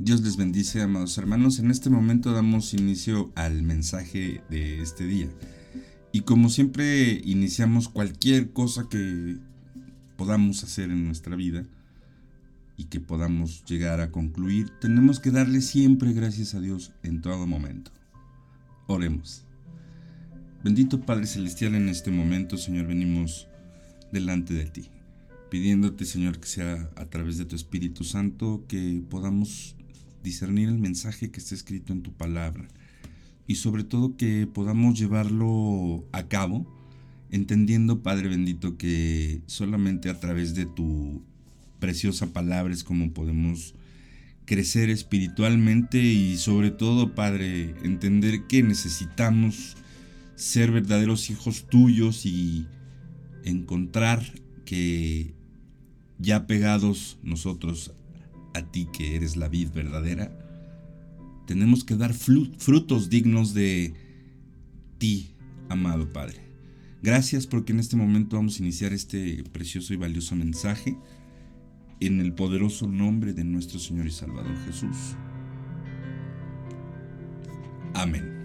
Dios les bendice, amados hermanos. En este momento damos inicio al mensaje de este día. Y como siempre iniciamos cualquier cosa que podamos hacer en nuestra vida y que podamos llegar a concluir, tenemos que darle siempre gracias a Dios en todo momento. Oremos. Bendito Padre Celestial, en este momento, Señor, venimos delante de ti, pidiéndote, Señor, que sea a través de tu Espíritu Santo que podamos discernir el mensaje que está escrito en tu palabra. Y sobre todo que podamos llevarlo a cabo, entendiendo, Padre bendito, que solamente a través de tu preciosa palabra es como podemos crecer espiritualmente y sobre todo, Padre, entender que necesitamos ser verdaderos hijos tuyos y encontrar que ya pegados nosotros a ti que eres la vid verdadera, tenemos que dar frutos dignos de ti, amado Padre. Gracias porque en este momento vamos a iniciar este precioso y valioso mensaje en el poderoso nombre de nuestro Señor y Salvador Jesús. Amén.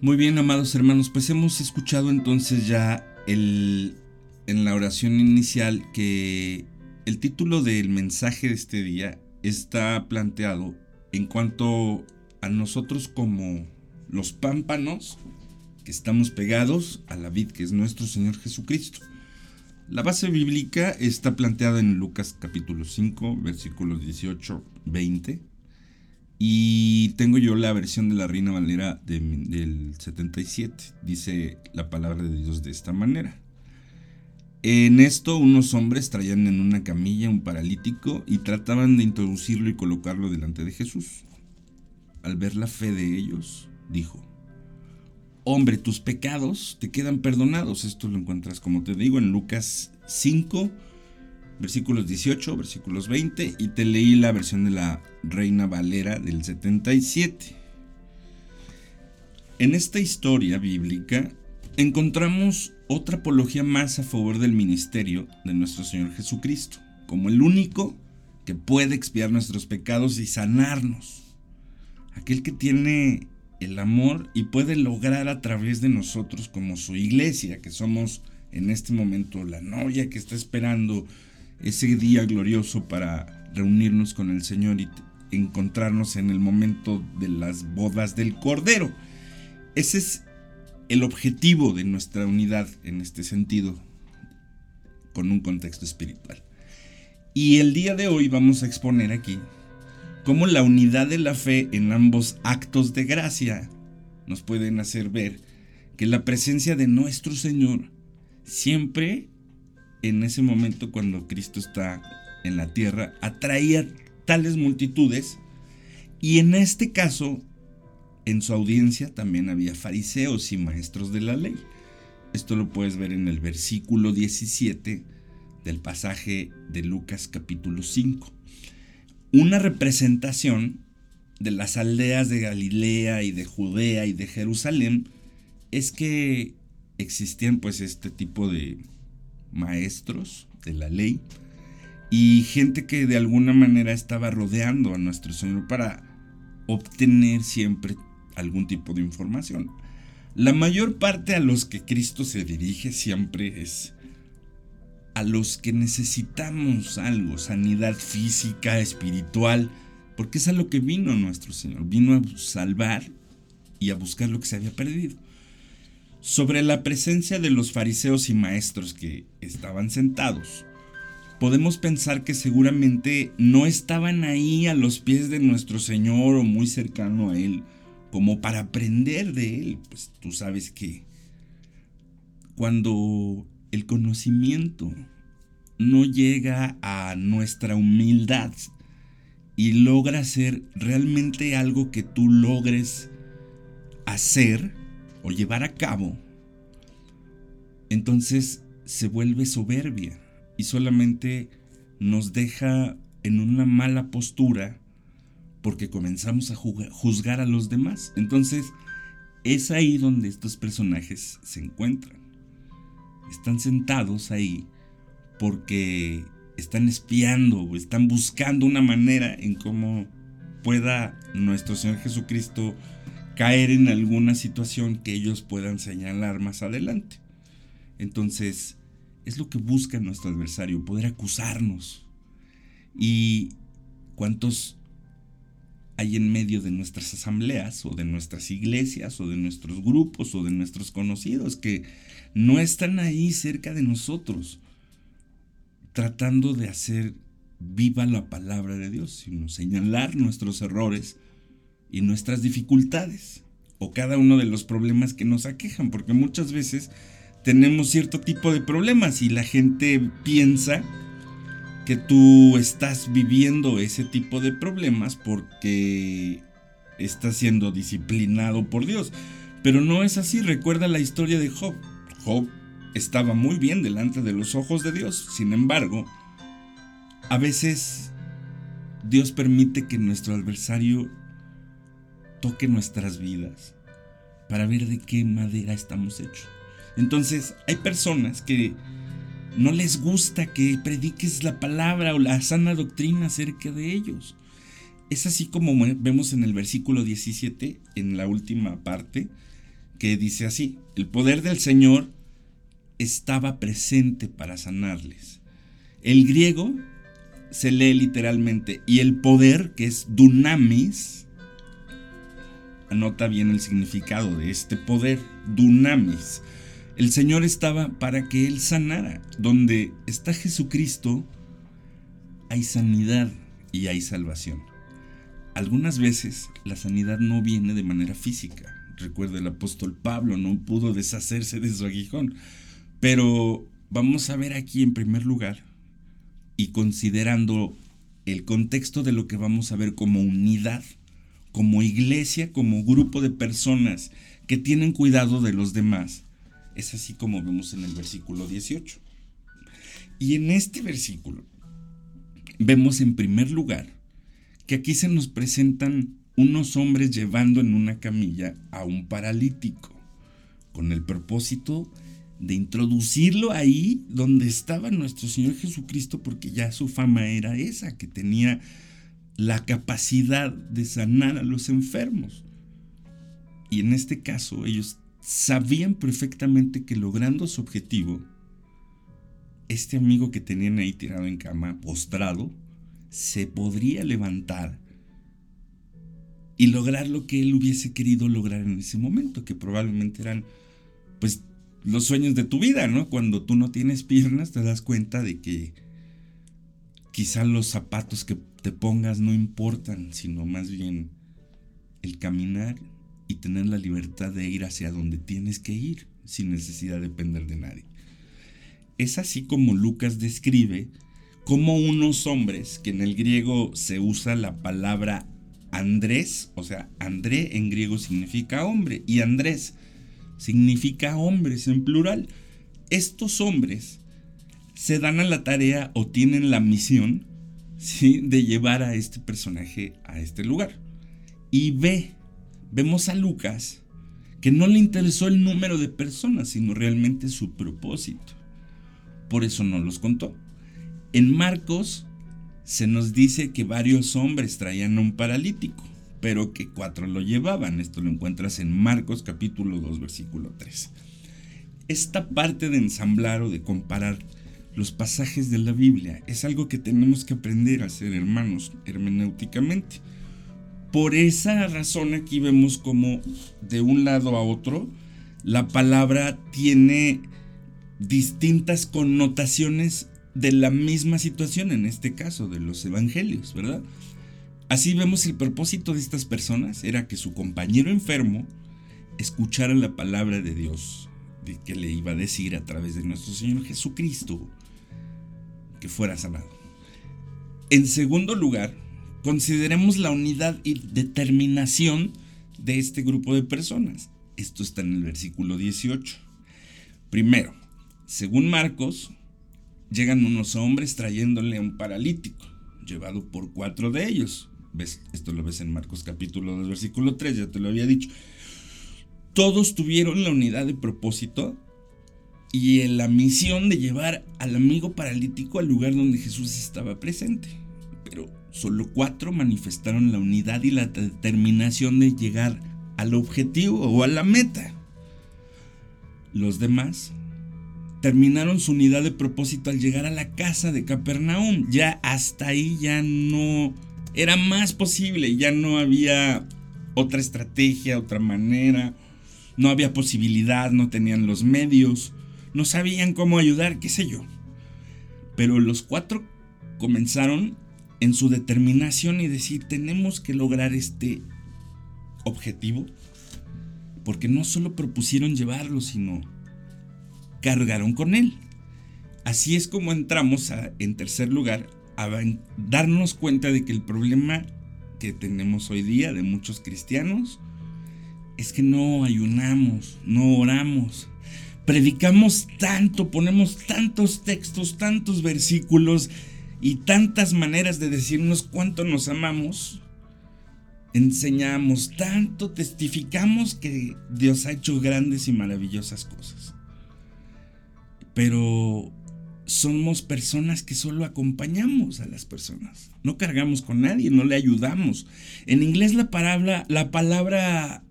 Muy bien, amados hermanos, pues hemos escuchado entonces ya el en la oración inicial que el título del mensaje de este día está planteado en cuanto a nosotros como los pámpanos que estamos pegados a la vid que es nuestro Señor Jesucristo. La base bíblica está planteada en Lucas capítulo 5, versículos 18, 20. Y tengo yo la versión de la Reina Valera del 77. Dice la palabra de Dios de esta manera. En esto unos hombres traían en una camilla un paralítico y trataban de introducirlo y colocarlo delante de Jesús. Al ver la fe de ellos, dijo, Hombre, tus pecados te quedan perdonados. Esto lo encuentras, como te digo, en Lucas 5, versículos 18, versículos 20, y te leí la versión de la Reina Valera del 77. En esta historia bíblica encontramos otra apología más a favor del ministerio de nuestro Señor Jesucristo, como el único que puede expiar nuestros pecados y sanarnos. Aquel que tiene el amor y puede lograr a través de nosotros como su iglesia, que somos en este momento la novia que está esperando ese día glorioso para reunirnos con el Señor y encontrarnos en el momento de las bodas del Cordero. Ese es el objetivo de nuestra unidad en este sentido, con un contexto espiritual. Y el día de hoy vamos a exponer aquí cómo la unidad de la fe en ambos actos de gracia nos pueden hacer ver que la presencia de nuestro Señor siempre en ese momento cuando Cristo está en la tierra atraía tales multitudes y en este caso en su audiencia también había fariseos y maestros de la ley. Esto lo puedes ver en el versículo 17 del pasaje de Lucas capítulo 5. Una representación de las aldeas de Galilea y de Judea y de Jerusalén es que existían pues este tipo de maestros de la ley y gente que de alguna manera estaba rodeando a nuestro Señor para obtener siempre algún tipo de información. La mayor parte a los que Cristo se dirige siempre es a los que necesitamos algo, sanidad física, espiritual, porque es a lo que vino nuestro Señor, vino a salvar y a buscar lo que se había perdido. Sobre la presencia de los fariseos y maestros que estaban sentados, podemos pensar que seguramente no estaban ahí a los pies de nuestro Señor o muy cercano a Él, como para aprender de él. Pues tú sabes que cuando el conocimiento no llega a nuestra humildad y logra ser realmente algo que tú logres hacer o llevar a cabo, entonces se vuelve soberbia y solamente nos deja en una mala postura porque comenzamos a juzgar a los demás. Entonces, es ahí donde estos personajes se encuentran. Están sentados ahí porque están espiando están buscando una manera en cómo pueda nuestro Señor Jesucristo caer en alguna situación que ellos puedan señalar más adelante. Entonces, es lo que busca nuestro adversario, poder acusarnos. ¿Y cuántos hay en medio de nuestras asambleas o de nuestras iglesias o de nuestros grupos o de nuestros conocidos que no están ahí cerca de nosotros tratando de hacer viva la palabra de Dios, sino señalar nuestros errores y nuestras dificultades o cada uno de los problemas que nos aquejan, porque muchas veces tenemos cierto tipo de problemas y la gente piensa que tú estás viviendo ese tipo de problemas porque estás siendo disciplinado por Dios. Pero no es así, recuerda la historia de Job. Job estaba muy bien delante de los ojos de Dios, sin embargo, a veces Dios permite que nuestro adversario toque nuestras vidas para ver de qué madera estamos hechos. Entonces, hay personas que no les gusta que prediques la palabra o la sana doctrina acerca de ellos. Es así como vemos en el versículo 17, en la última parte, que dice así, el poder del Señor estaba presente para sanarles. El griego se lee literalmente y el poder, que es dunamis, anota bien el significado de este poder, dunamis. El Señor estaba para que Él sanara. Donde está Jesucristo, hay sanidad y hay salvación. Algunas veces la sanidad no viene de manera física. Recuerda el apóstol Pablo, no pudo deshacerse de su aguijón. Pero vamos a ver aquí en primer lugar, y considerando el contexto de lo que vamos a ver como unidad, como iglesia, como grupo de personas que tienen cuidado de los demás, es así como vemos en el versículo 18. Y en este versículo vemos en primer lugar que aquí se nos presentan unos hombres llevando en una camilla a un paralítico, con el propósito de introducirlo ahí donde estaba nuestro Señor Jesucristo, porque ya su fama era esa, que tenía la capacidad de sanar a los enfermos. Y en este caso ellos sabían perfectamente que logrando su objetivo, este amigo que tenían ahí tirado en cama, postrado, se podría levantar y lograr lo que él hubiese querido lograr en ese momento, que probablemente eran pues los sueños de tu vida, ¿no? Cuando tú no tienes piernas te das cuenta de que quizá los zapatos que te pongas no importan, sino más bien el caminar y tener la libertad de ir hacia donde tienes que ir sin necesidad de depender de nadie. Es así como Lucas describe cómo unos hombres, que en el griego se usa la palabra Andrés, o sea, André en griego significa hombre y Andrés significa hombres en plural. Estos hombres se dan a la tarea o tienen la misión ¿sí? de llevar a este personaje a este lugar. Y ve vemos a Lucas que no le interesó el número de personas, sino realmente su propósito. Por eso no los contó. En Marcos se nos dice que varios hombres traían a un paralítico, pero que cuatro lo llevaban. Esto lo encuentras en Marcos capítulo 2 versículo 3. Esta parte de ensamblar o de comparar los pasajes de la Biblia es algo que tenemos que aprender a hacer, hermanos, hermenéuticamente. Por esa razón aquí vemos como de un lado a otro la palabra tiene distintas connotaciones de la misma situación, en este caso de los evangelios, ¿verdad? Así vemos el propósito de estas personas era que su compañero enfermo escuchara la palabra de Dios, de que le iba a decir a través de nuestro Señor Jesucristo que fuera sanado. En segundo lugar, Consideremos la unidad y determinación de este grupo de personas. Esto está en el versículo 18. Primero, según Marcos, llegan unos hombres trayéndole a un paralítico, llevado por cuatro de ellos. ¿Ves? Esto lo ves en Marcos capítulo 2, versículo 3, ya te lo había dicho. Todos tuvieron la unidad de propósito y en la misión de llevar al amigo paralítico al lugar donde Jesús estaba presente. Pero solo cuatro manifestaron la unidad y la determinación de llegar al objetivo o a la meta. Los demás terminaron su unidad de propósito al llegar a la casa de Capernaum. Ya hasta ahí ya no era más posible, ya no había otra estrategia, otra manera, no había posibilidad, no tenían los medios, no sabían cómo ayudar, qué sé yo. Pero los cuatro comenzaron en su determinación y decir, tenemos que lograr este objetivo, porque no solo propusieron llevarlo, sino cargaron con él. Así es como entramos en tercer lugar a darnos cuenta de que el problema que tenemos hoy día de muchos cristianos es que no ayunamos, no oramos. Predicamos tanto, ponemos tantos textos, tantos versículos y tantas maneras de decirnos cuánto nos amamos. Enseñamos tanto, testificamos que Dios ha hecho grandes y maravillosas cosas. Pero somos personas que solo acompañamos a las personas. No cargamos con nadie, no le ayudamos. En inglés la palabra, la palabra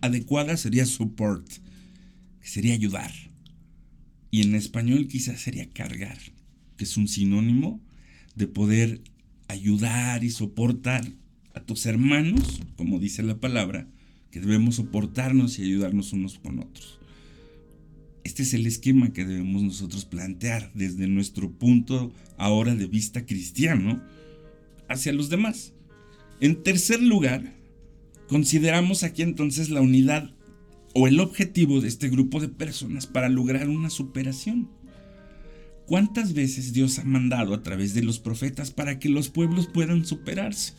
adecuada sería support, que sería ayudar. Y en español quizás sería cargar, que es un sinónimo de poder ayudar y soportar a tus hermanos, como dice la palabra, que debemos soportarnos y ayudarnos unos con otros. Este es el esquema que debemos nosotros plantear desde nuestro punto ahora de vista cristiano hacia los demás. En tercer lugar, consideramos aquí entonces la unidad o el objetivo de este grupo de personas para lograr una superación. ¿Cuántas veces Dios ha mandado a través de los profetas para que los pueblos puedan superarse?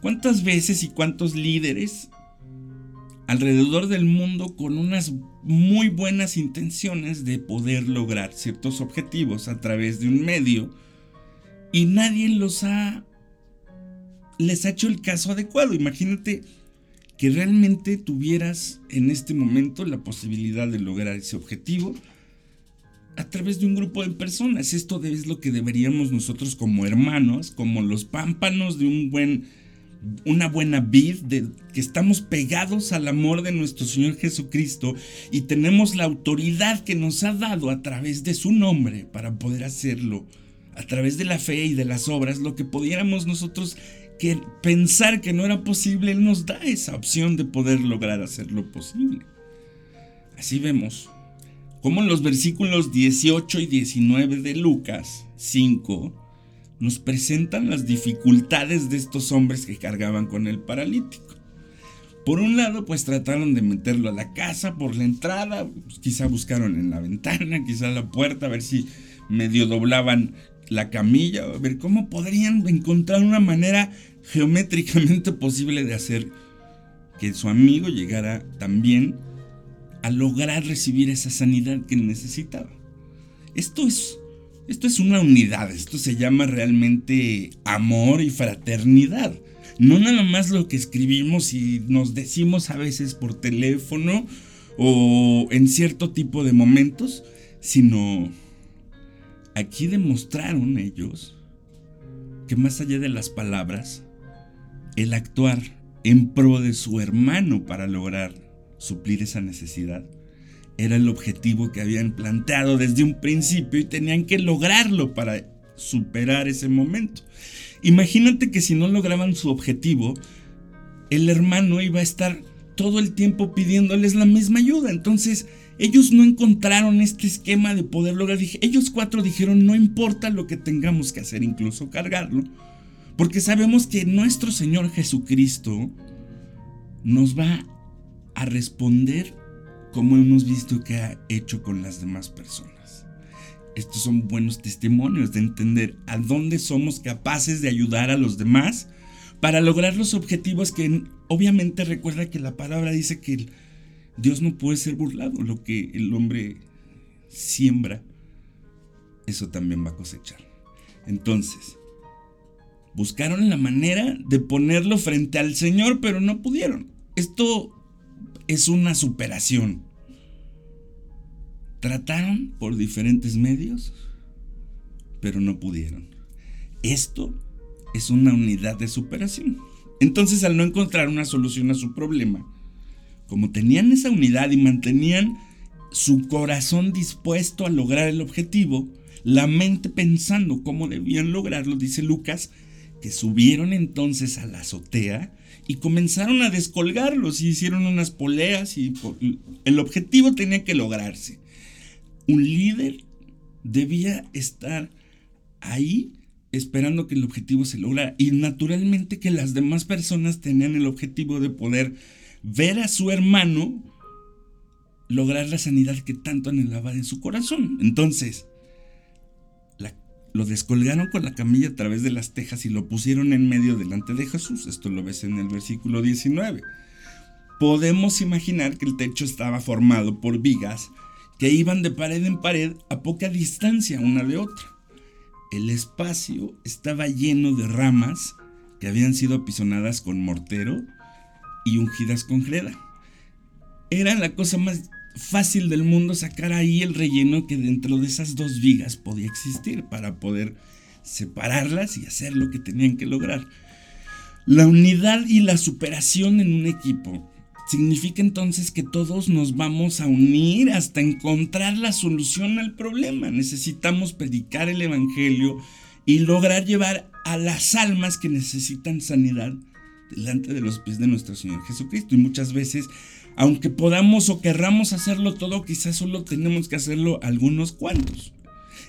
¿Cuántas veces y cuántos líderes alrededor del mundo con unas muy buenas intenciones de poder lograr ciertos objetivos a través de un medio y nadie los ha les ha hecho el caso adecuado. Imagínate que realmente tuvieras en este momento la posibilidad de lograr ese objetivo a través de un grupo de personas. Esto es lo que deberíamos nosotros como hermanos, como los pámpanos de un buen una buena vid, que estamos pegados al amor de nuestro Señor Jesucristo y tenemos la autoridad que nos ha dado a través de su nombre para poder hacerlo, a través de la fe y de las obras, lo que pudiéramos nosotros que pensar que no era posible, Él nos da esa opción de poder lograr hacerlo posible. Así vemos como en los versículos 18 y 19 de Lucas 5, nos presentan las dificultades de estos hombres que cargaban con el paralítico. Por un lado, pues trataron de meterlo a la casa por la entrada, pues, quizá buscaron en la ventana, quizá la puerta, a ver si medio doblaban la camilla, a ver cómo podrían encontrar una manera geométricamente posible de hacer que su amigo llegara también a lograr recibir esa sanidad que necesitaba. Esto es esto es una unidad, esto se llama realmente amor y fraternidad. No nada más lo que escribimos y nos decimos a veces por teléfono o en cierto tipo de momentos, sino aquí demostraron ellos que más allá de las palabras, el actuar en pro de su hermano para lograr suplir esa necesidad era el objetivo que habían planteado desde un principio y tenían que lograrlo para superar ese momento. Imagínate que si no lograban su objetivo, el hermano iba a estar todo el tiempo pidiéndoles la misma ayuda. Entonces, ellos no encontraron este esquema de poder lograr. Ellos cuatro dijeron, no importa lo que tengamos que hacer, incluso cargarlo, porque sabemos que nuestro Señor Jesucristo nos va a responder como hemos visto que ha hecho con las demás personas. Estos son buenos testimonios de entender a dónde somos capaces de ayudar a los demás para lograr los objetivos que obviamente recuerda que la palabra dice que Dios no puede ser burlado, lo que el hombre siembra, eso también va a cosechar. Entonces, buscaron la manera de ponerlo frente al Señor, pero no pudieron. Esto es una superación. Trataron por diferentes medios, pero no pudieron. Esto es una unidad de superación. Entonces, al no encontrar una solución a su problema, como tenían esa unidad y mantenían su corazón dispuesto a lograr el objetivo, la mente pensando cómo debían lograrlo, dice Lucas, que subieron entonces a la azotea y comenzaron a descolgarlos y hicieron unas poleas y el objetivo tenía que lograrse. Un líder debía estar ahí esperando que el objetivo se lograra y naturalmente que las demás personas tenían el objetivo de poder ver a su hermano lograr la sanidad que tanto anhelaba en su corazón. Entonces, lo descolgaron con la camilla a través de las tejas y lo pusieron en medio delante de Jesús. Esto lo ves en el versículo 19. Podemos imaginar que el techo estaba formado por vigas que iban de pared en pared a poca distancia una de otra. El espacio estaba lleno de ramas que habían sido apisonadas con mortero y ungidas con greda. Era la cosa más fácil del mundo sacar ahí el relleno que dentro de esas dos vigas podía existir para poder separarlas y hacer lo que tenían que lograr. La unidad y la superación en un equipo significa entonces que todos nos vamos a unir hasta encontrar la solución al problema. Necesitamos predicar el Evangelio y lograr llevar a las almas que necesitan sanidad delante de los pies de nuestro Señor Jesucristo. Y muchas veces aunque podamos o querramos hacerlo todo, quizás solo tenemos que hacerlo algunos cuantos.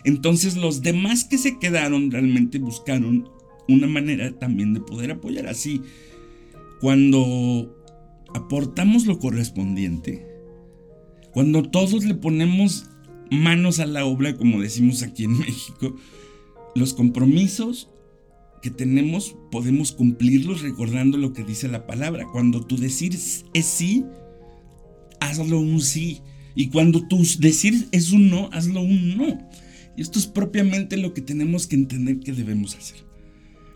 Entonces los demás que se quedaron realmente buscaron una manera también de poder apoyar así. Cuando aportamos lo correspondiente, cuando todos le ponemos manos a la obra, como decimos aquí en México, los compromisos que tenemos podemos cumplirlos recordando lo que dice la palabra. Cuando tú decir es sí, hazlo un sí. Y cuando tú decir es un no, hazlo un no. Y esto es propiamente lo que tenemos que entender que debemos hacer.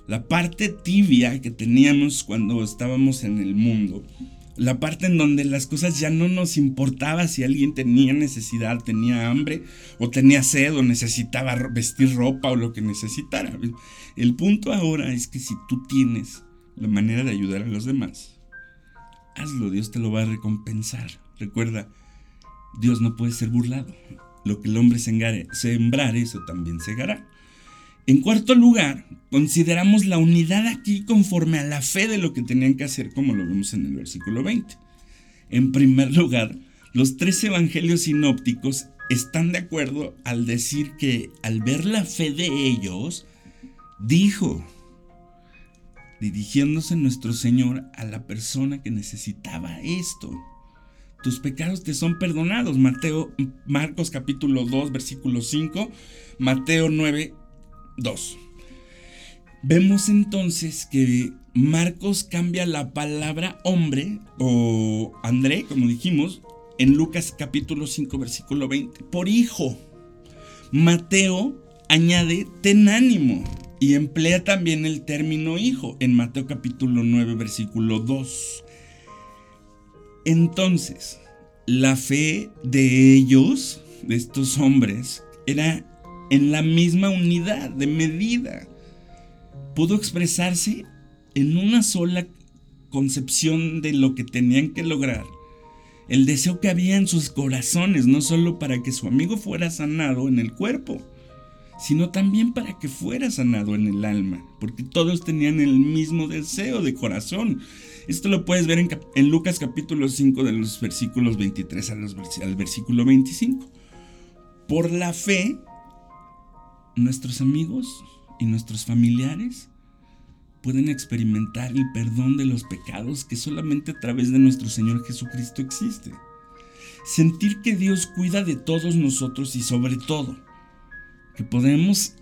La parte tibia que teníamos cuando estábamos en el mundo, la parte en donde las cosas ya no nos importaba si alguien tenía necesidad, tenía hambre o tenía sed o necesitaba vestir ropa o lo que necesitara. El punto ahora es que si tú tienes la manera de ayudar a los demás, hazlo, Dios te lo va a recompensar. Recuerda, Dios no puede ser burlado. Lo que el hombre sembrare, eso también segará. En cuarto lugar, consideramos la unidad aquí conforme a la fe de lo que tenían que hacer, como lo vemos en el versículo 20. En primer lugar, los tres evangelios sinópticos están de acuerdo al decir que al ver la fe de ellos, dijo, dirigiéndose nuestro Señor a la persona que necesitaba esto tus pecados te son perdonados. Mateo, Marcos capítulo 2, versículo 5, Mateo 9, 2. Vemos entonces que Marcos cambia la palabra hombre o André, como dijimos, en Lucas capítulo 5, versículo 20, por hijo. Mateo añade ten ánimo y emplea también el término hijo en Mateo capítulo 9, versículo 2. Entonces, la fe de ellos, de estos hombres, era en la misma unidad de medida. Pudo expresarse en una sola concepción de lo que tenían que lograr. El deseo que había en sus corazones, no solo para que su amigo fuera sanado en el cuerpo, sino también para que fuera sanado en el alma, porque todos tenían el mismo deseo de corazón. Esto lo puedes ver en, Lucas capítulo 5 de los versículos 23 al, al versículo 25. Por la fe, nuestros amigos y nuestros familiares pueden experimentar el perdón de los pecados que solamente a través de nuestro Señor Jesucristo existe. Sentir que Dios cuida de todos nosotros y sobre todo que podemos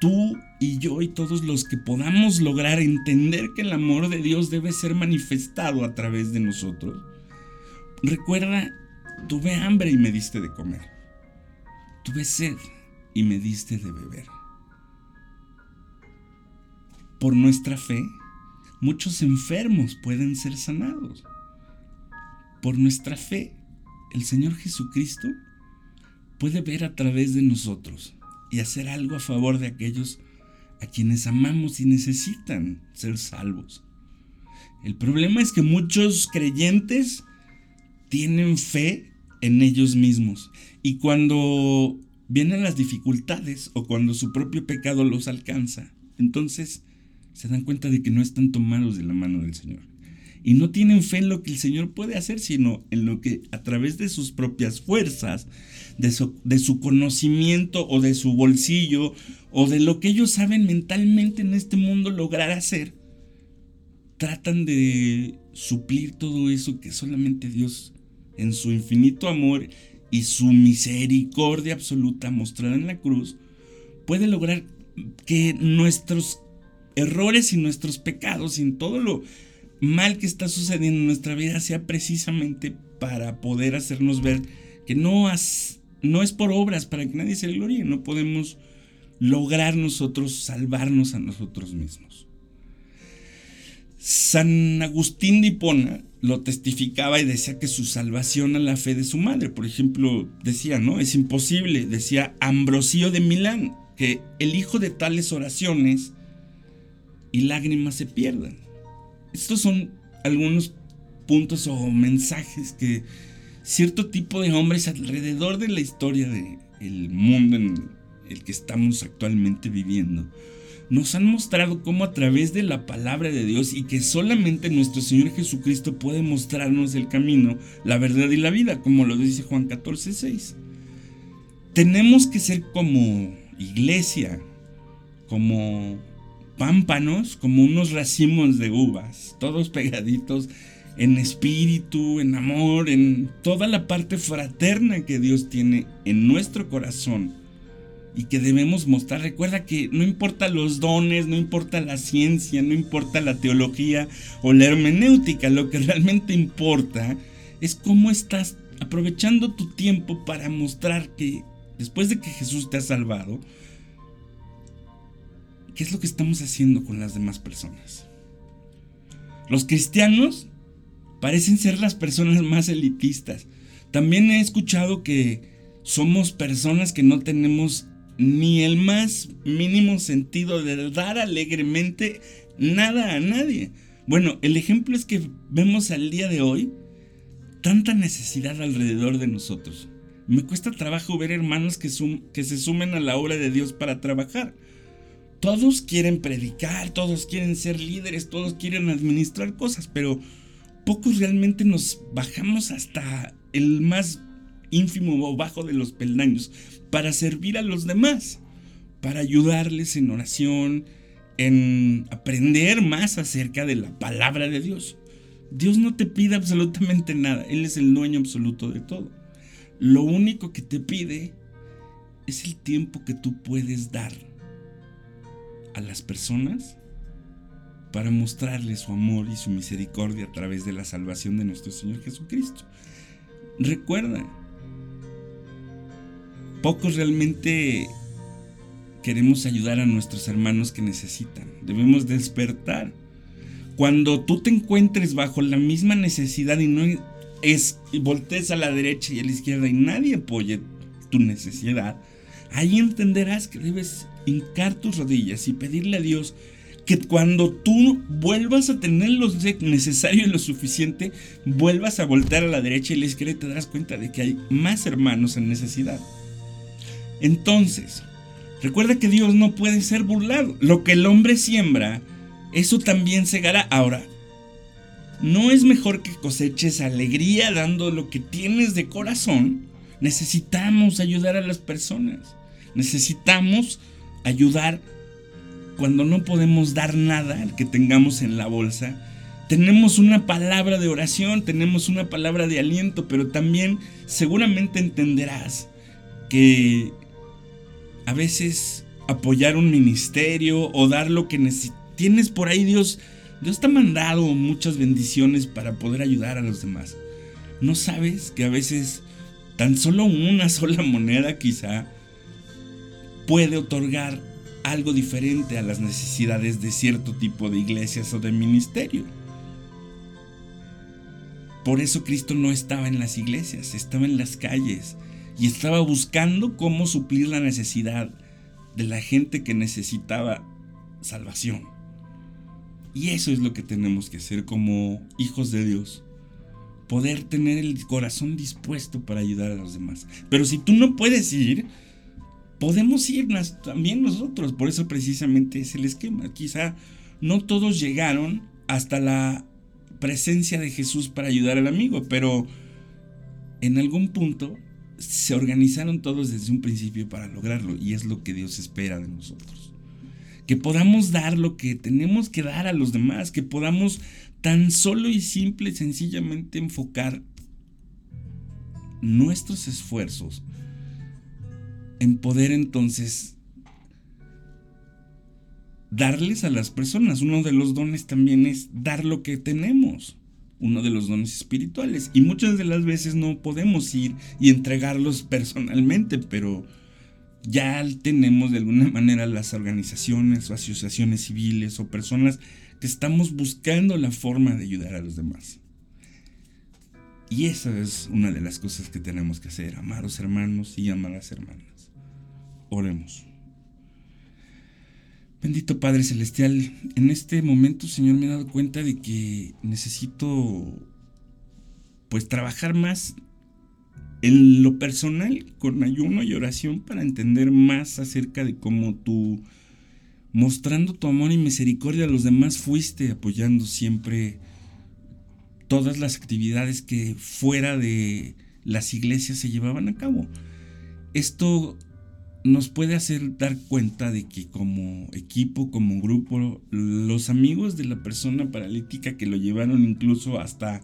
tú y yo y todos los que podamos lograr entender que el amor de Dios debe ser manifestado a través de nosotros. Recuerda, tuve hambre y me diste de comer. Tuve sed y me diste de beber. Por nuestra fe, muchos enfermos pueden ser sanados. Por nuestra fe, el Señor Jesucristo puede ver a través de nosotros y hacer algo a favor de aquellos a quienes amamos y necesitan ser salvos. El problema es que muchos creyentes tienen fe en ellos mismos y cuando vienen las dificultades o cuando su propio pecado los alcanza, entonces se dan cuenta de que no están tomados de la mano del Señor. Y no tienen fe en lo que el Señor puede hacer, sino en lo que a través de sus propias fuerzas, de su, conocimiento o de su bolsillo o de lo que ellos saben mentalmente en este mundo lograr hacer, tratan de suplir todo eso que solamente Dios en su infinito amor y su misericordia absoluta mostrada en la cruz puede lograr que nuestros errores y nuestros pecados y todo lo mal que está sucediendo en nuestra vida sea precisamente para poder hacernos ver que no, no es por obras para que nadie se gloríe, no podemos lograr nosotros salvarnos a nosotros mismos. San Agustín de Hipona lo testificaba y decía que su salvación a la fe de su madre, por ejemplo, decía, ¿no? Es imposible, decía Ambrosio de Milán, que el hijo de tales oraciones y lágrimas se pierdan. Estos son algunos puntos o mensajes que cierto tipo de hombres alrededor de la historia del mundo en el que estamos actualmente viviendo nos han mostrado cómo a través de la palabra de Dios y que solamente nuestro Señor Jesucristo puede mostrarnos el camino, la verdad y la vida, como lo dice Juan 14, 6. Tenemos que ser como iglesia, como pámpanos, como unos racimos de uvas, todos pegaditos en espíritu, en amor, en toda la parte fraterna que Dios tiene en nuestro corazón y que debemos mostrar. Recuerda que no importa los dones, no importa la ciencia, no importa la teología o la hermenéutica, lo que realmente importa es cómo estás aprovechando tu tiempo para mostrar que después de que Jesús te ha salvado, ¿qué es lo que estamos haciendo con las demás personas? Los cristianos parecen ser las personas más elitistas. También he escuchado que somos personas que no tenemos ni el más mínimo sentido de dar alegremente nada a nadie. Bueno, el ejemplo es que vemos al día de hoy tanta necesidad alrededor de nosotros. Me cuesta trabajo ver hermanos que, que se sumen a la obra de Dios para trabajar. Todos quieren predicar, todos quieren ser líderes, todos quieren administrar cosas, pero pocos realmente nos bajamos hasta el más ínfimo o bajo de los peldaños para servir a los demás, para ayudarles en oración, en aprender más acerca de la palabra de Dios. Dios no te pide absolutamente nada, Él es el dueño absoluto de todo. Lo único que te pide es el tiempo que tú puedes dar a las personas para mostrarles su amor y su misericordia a través de la salvación de nuestro Señor Jesucristo. Recuerda, Pocos realmente queremos ayudar a nuestros hermanos que necesitan. Debemos despertar. Cuando tú te encuentres bajo la misma necesidad y no es voltees a la derecha y a la izquierda y nadie apoye tu necesidad, ahí entenderás que debes hincar tus rodillas y pedirle a Dios que cuando tú vuelvas a tener lo necesario y lo suficiente, vuelvas a voltear a la derecha y la izquierda y te darás cuenta de que hay más hermanos en necesidad. Entonces, recuerda que Dios no puede ser burlado. Lo que el hombre siembra, eso también segará. Ahora, ¿no es mejor que coseches alegría dando lo que tienes de corazón? Necesitamos ayudar a las personas. Necesitamos ayudar cuando no podemos dar nada que tengamos en la bolsa. Tenemos una palabra de oración, tenemos una palabra de aliento, pero también seguramente entenderás que a veces apoyar un ministerio o dar lo que tienes por ahí, Dios, Dios te ha mandado muchas bendiciones para poder ayudar a los demás. ¿No sabes que a veces tan solo una sola moneda quizá puede otorgar algo diferente a las necesidades de cierto tipo de iglesias o de ministerio? Por eso Cristo no estaba en las iglesias, estaba en las calles y estaba buscando cómo suplir la necesidad de la gente que necesitaba salvación. Y eso es lo que tenemos que hacer como hijos de Dios. Poder tener el corazón dispuesto para ayudar a los demás. Pero si tú no puedes ir, podemos irnos también nosotros. Por eso precisamente es el esquema. Quizá no todos llegaron hasta la presencia de Jesús para ayudar al amigo, pero en algún punto se organizaron todos desde un principio para lograrlo y es lo que Dios espera de nosotros. Que podamos dar lo que tenemos que dar a los demás, que podamos tan solo y simple y sencillamente enfocar nuestros esfuerzos en poder entonces darles a las personas. Uno de los dones también es dar lo que tenemos uno de los dones espirituales. Y muchas de las veces no podemos ir y entregarlos personalmente, pero ya tenemos de alguna manera las organizaciones o asociaciones civiles o personas que estamos buscando la forma de ayudar a los demás. Y esa es una de las cosas que tenemos que hacer, amar a los hermanos y amar a las hermanas. Oremos. Bendito Padre Celestial, en este momento, Señor, me he dado cuenta de que necesito, pues, trabajar más en lo personal con ayuno y oración para entender más acerca de cómo tú, mostrando tu amor y misericordia a los demás, fuiste apoyando siempre todas las actividades que fuera de las iglesias se llevaban a cabo. Esto nos puede hacer dar cuenta de que como equipo, como grupo, los amigos de la persona paralítica que lo llevaron incluso hasta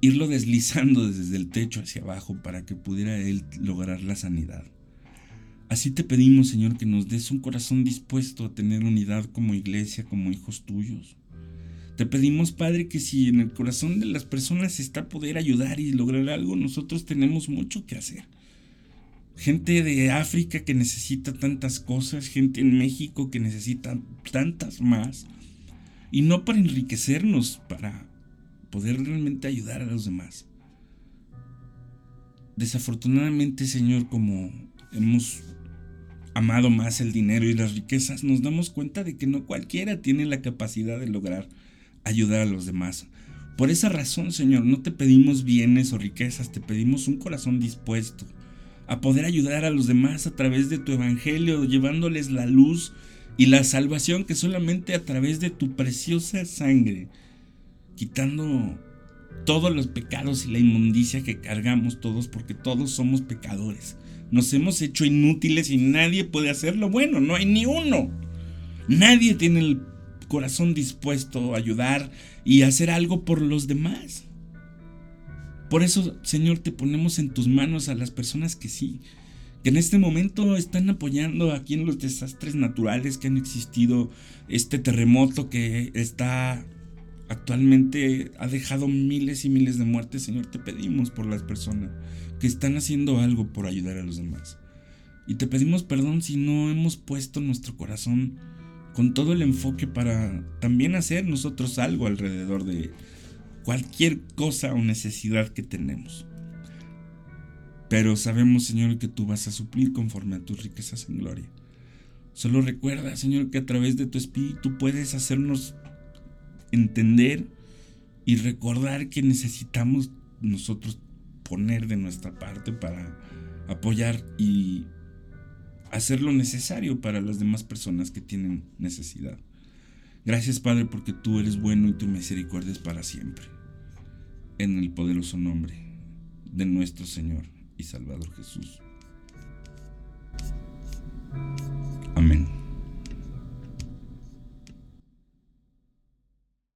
irlo deslizando desde el techo hacia abajo para que pudiera él lograr la sanidad. Así te pedimos, Señor, que nos des un corazón dispuesto a tener unidad como iglesia, como hijos tuyos. Te pedimos, Padre, que si en el corazón de las personas está poder ayudar y lograr algo, nosotros tenemos mucho que hacer gente de África que necesita tantas cosas, gente en México que necesita tantas más. Y no para enriquecernos, para poder realmente ayudar a los demás. Desafortunadamente, Señor, como hemos amado más el dinero y las riquezas, nos damos cuenta de que no cualquiera tiene la capacidad de lograr ayudar a los demás. Por esa razón, Señor, no te pedimos bienes o riquezas, te pedimos un corazón dispuesto a poder ayudar a los demás a través de tu evangelio, llevándoles la luz y la salvación que solamente a través de tu preciosa sangre, quitando todos los pecados y la inmundicia que cargamos todos, porque todos somos pecadores. Nos hemos hecho inútiles y nadie puede hacerlo bueno, no hay ni uno. Nadie tiene el corazón dispuesto a ayudar y hacer algo por los demás. Por eso, Señor, te ponemos en tus manos a las personas que sí, que en este momento están apoyando aquí en los desastres naturales que han existido, este terremoto que está actualmente ha dejado miles y miles de muertes, Señor, te pedimos por las personas que están haciendo algo por ayudar a los demás. Y te pedimos perdón si no hemos puesto nuestro corazón con todo el enfoque para también hacer nosotros algo alrededor de, cualquier cosa o necesidad que tenemos. Pero sabemos, Señor, que tú vas a suplir conforme a tus riquezas en gloria. Solo recuerda, Señor, que a través de tu Espíritu puedes hacernos entender y recordar que necesitamos nosotros poner de nuestra parte para apoyar y hacer lo necesario para las demás personas que tienen necesidad. Gracias Padre porque tú eres bueno y tu misericordia es para siempre. En el poderoso nombre de nuestro Señor y Salvador Jesús. Amén.